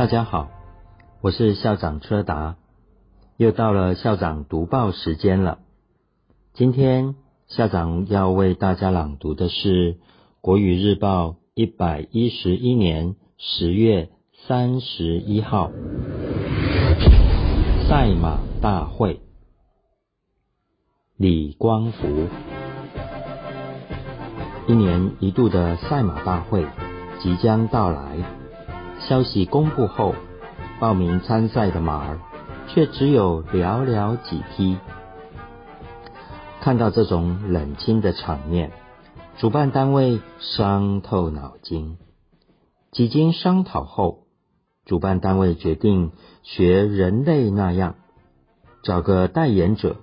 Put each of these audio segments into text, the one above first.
大家好，我是校长车达，又到了校长读报时间了。今天校长要为大家朗读的是《国语日报》一百一十一年十月三十一号赛马大会。李光福，一年一度的赛马大会即将到来。消息公布后，报名参赛的马儿却只有寥寥几匹。看到这种冷清的场面，主办单位伤透脑筋。几经商讨后，主办单位决定学人类那样，找个代言者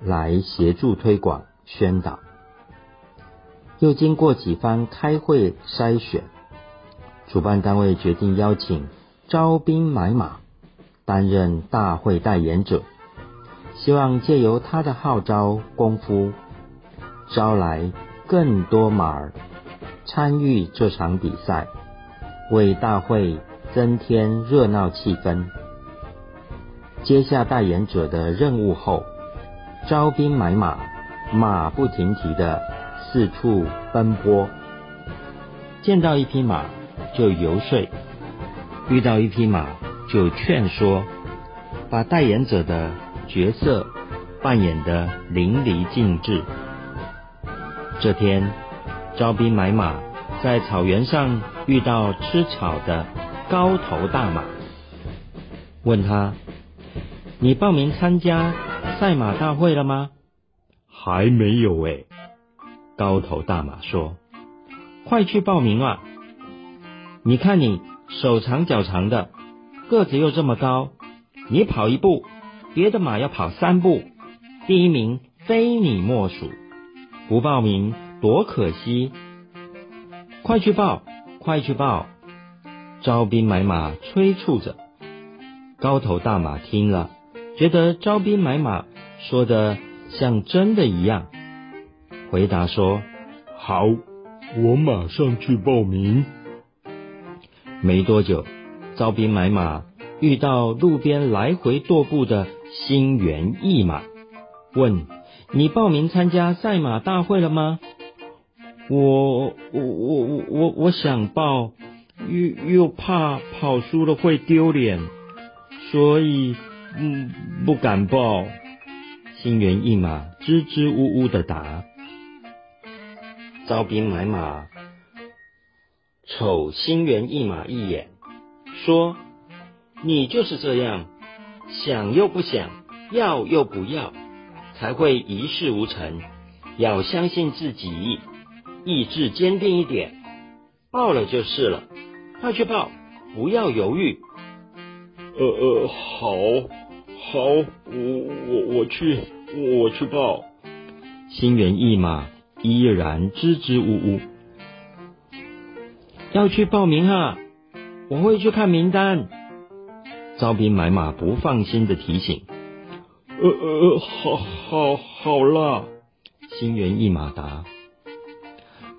来协助推广宣导。又经过几番开会筛选。主办单位决定邀请招兵买马担任大会代言者，希望借由他的号召功夫，招来更多马儿参与这场比赛，为大会增添热闹气氛。接下代言者的任务后，招兵买马，马不停蹄的四处奔波，见到一匹马。就游说，遇到一匹马就劝说，把代言者的角色扮演的淋漓尽致。这天，招兵买马在草原上遇到吃草的高头大马，问他：“你报名参加赛马大会了吗？”“还没有哎。”高头大马说：“快去报名啊！”你看你手长脚长的，个子又这么高，你跑一步，别的马要跑三步，第一名非你莫属。不报名多可惜！快去报，快去报！招兵买马催促着。高头大马听了，觉得招兵买马说的像真的一样，回答说：“好，我马上去报名。”没多久，招兵买马遇到路边来回踱步的心猿意马，问：“你报名参加赛马大会了吗？”“我我我我我我想报，又又怕跑输了会丢脸，所以嗯不敢报。”心猿意马支支吾吾的答。招兵买马。瞅心猿意马一眼，说：“你就是这样，想又不想要又不要，才会一事无成。要相信自己，意志坚定一点，报了就是了。快去报，不要犹豫。”呃呃，好，好，我我我去，我去报。心猿意马依然支支吾吾。要去报名哈，我会去看名单。招兵买马不放心的提醒：“呃呃，好，好，好了。”心猿意马答。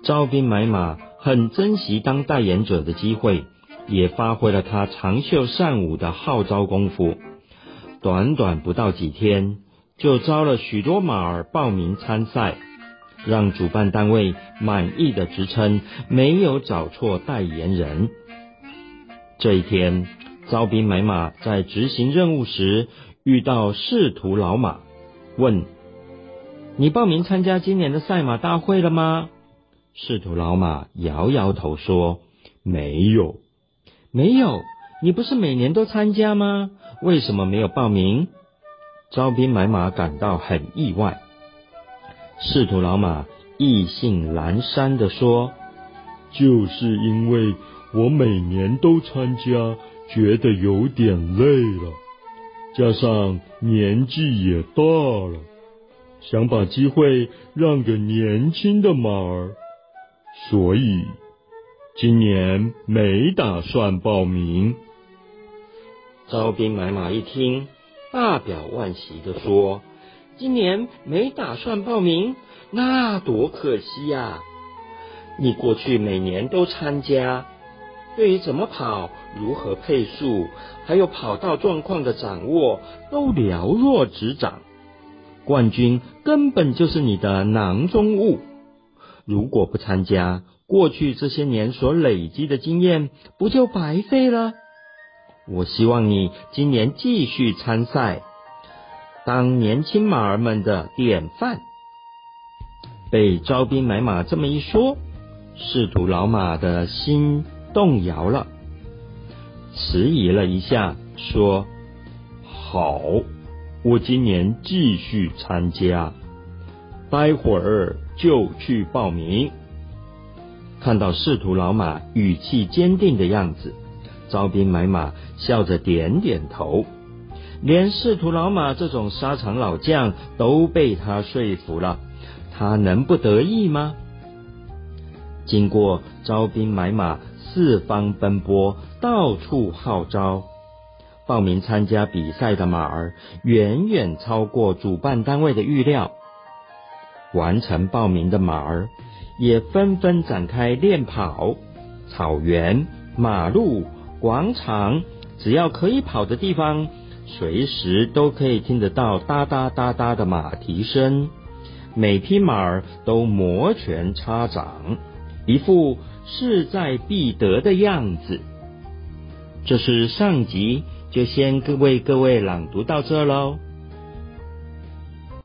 招兵买马很珍惜当代言者的机会，也发挥了他长袖善舞的号召功夫。短短不到几天，就招了许多马儿报名参赛。让主办单位满意的职称没有找错代言人。这一天，招兵买马在执行任务时遇到仕途老马，问：“你报名参加今年的赛马大会了吗？”仕途老马摇摇头说：“没有，没有。你不是每年都参加吗？为什么没有报名？”招兵买马感到很意外。仕途老马意兴阑珊的说：“就是因为我每年都参加，觉得有点累了，加上年纪也大了，想把机会让给年轻的马儿，所以今年没打算报名。”招兵买马一听，大表万喜的说。今年没打算报名，那多可惜呀！你过去每年都参加，对于怎么跑、如何配速，还有跑道状况的掌握，都了若指掌。冠军根本就是你的囊中物。如果不参加，过去这些年所累积的经验不就白费了？我希望你今年继续参赛，当年轻马儿们的典范。被招兵买马这么一说，仕途老马的心动摇了，迟疑了一下，说：“好，我今年继续参加，待会儿就去报名。”看到仕途老马语气坚定的样子，招兵买马笑着点点头。连仕途老马这种沙场老将都被他说服了，他能不得意吗？经过招兵买马，四方奔波，到处号召，报名参加比赛的马儿远远超过主办单位的预料。完成报名的马儿。也纷纷展开练跑，草原、马路、广场，只要可以跑的地方，随时都可以听得到哒哒哒哒的马蹄声。每匹马儿都摩拳擦掌，一副势在必得的样子。这是上集，就先各位各位朗读到这喽。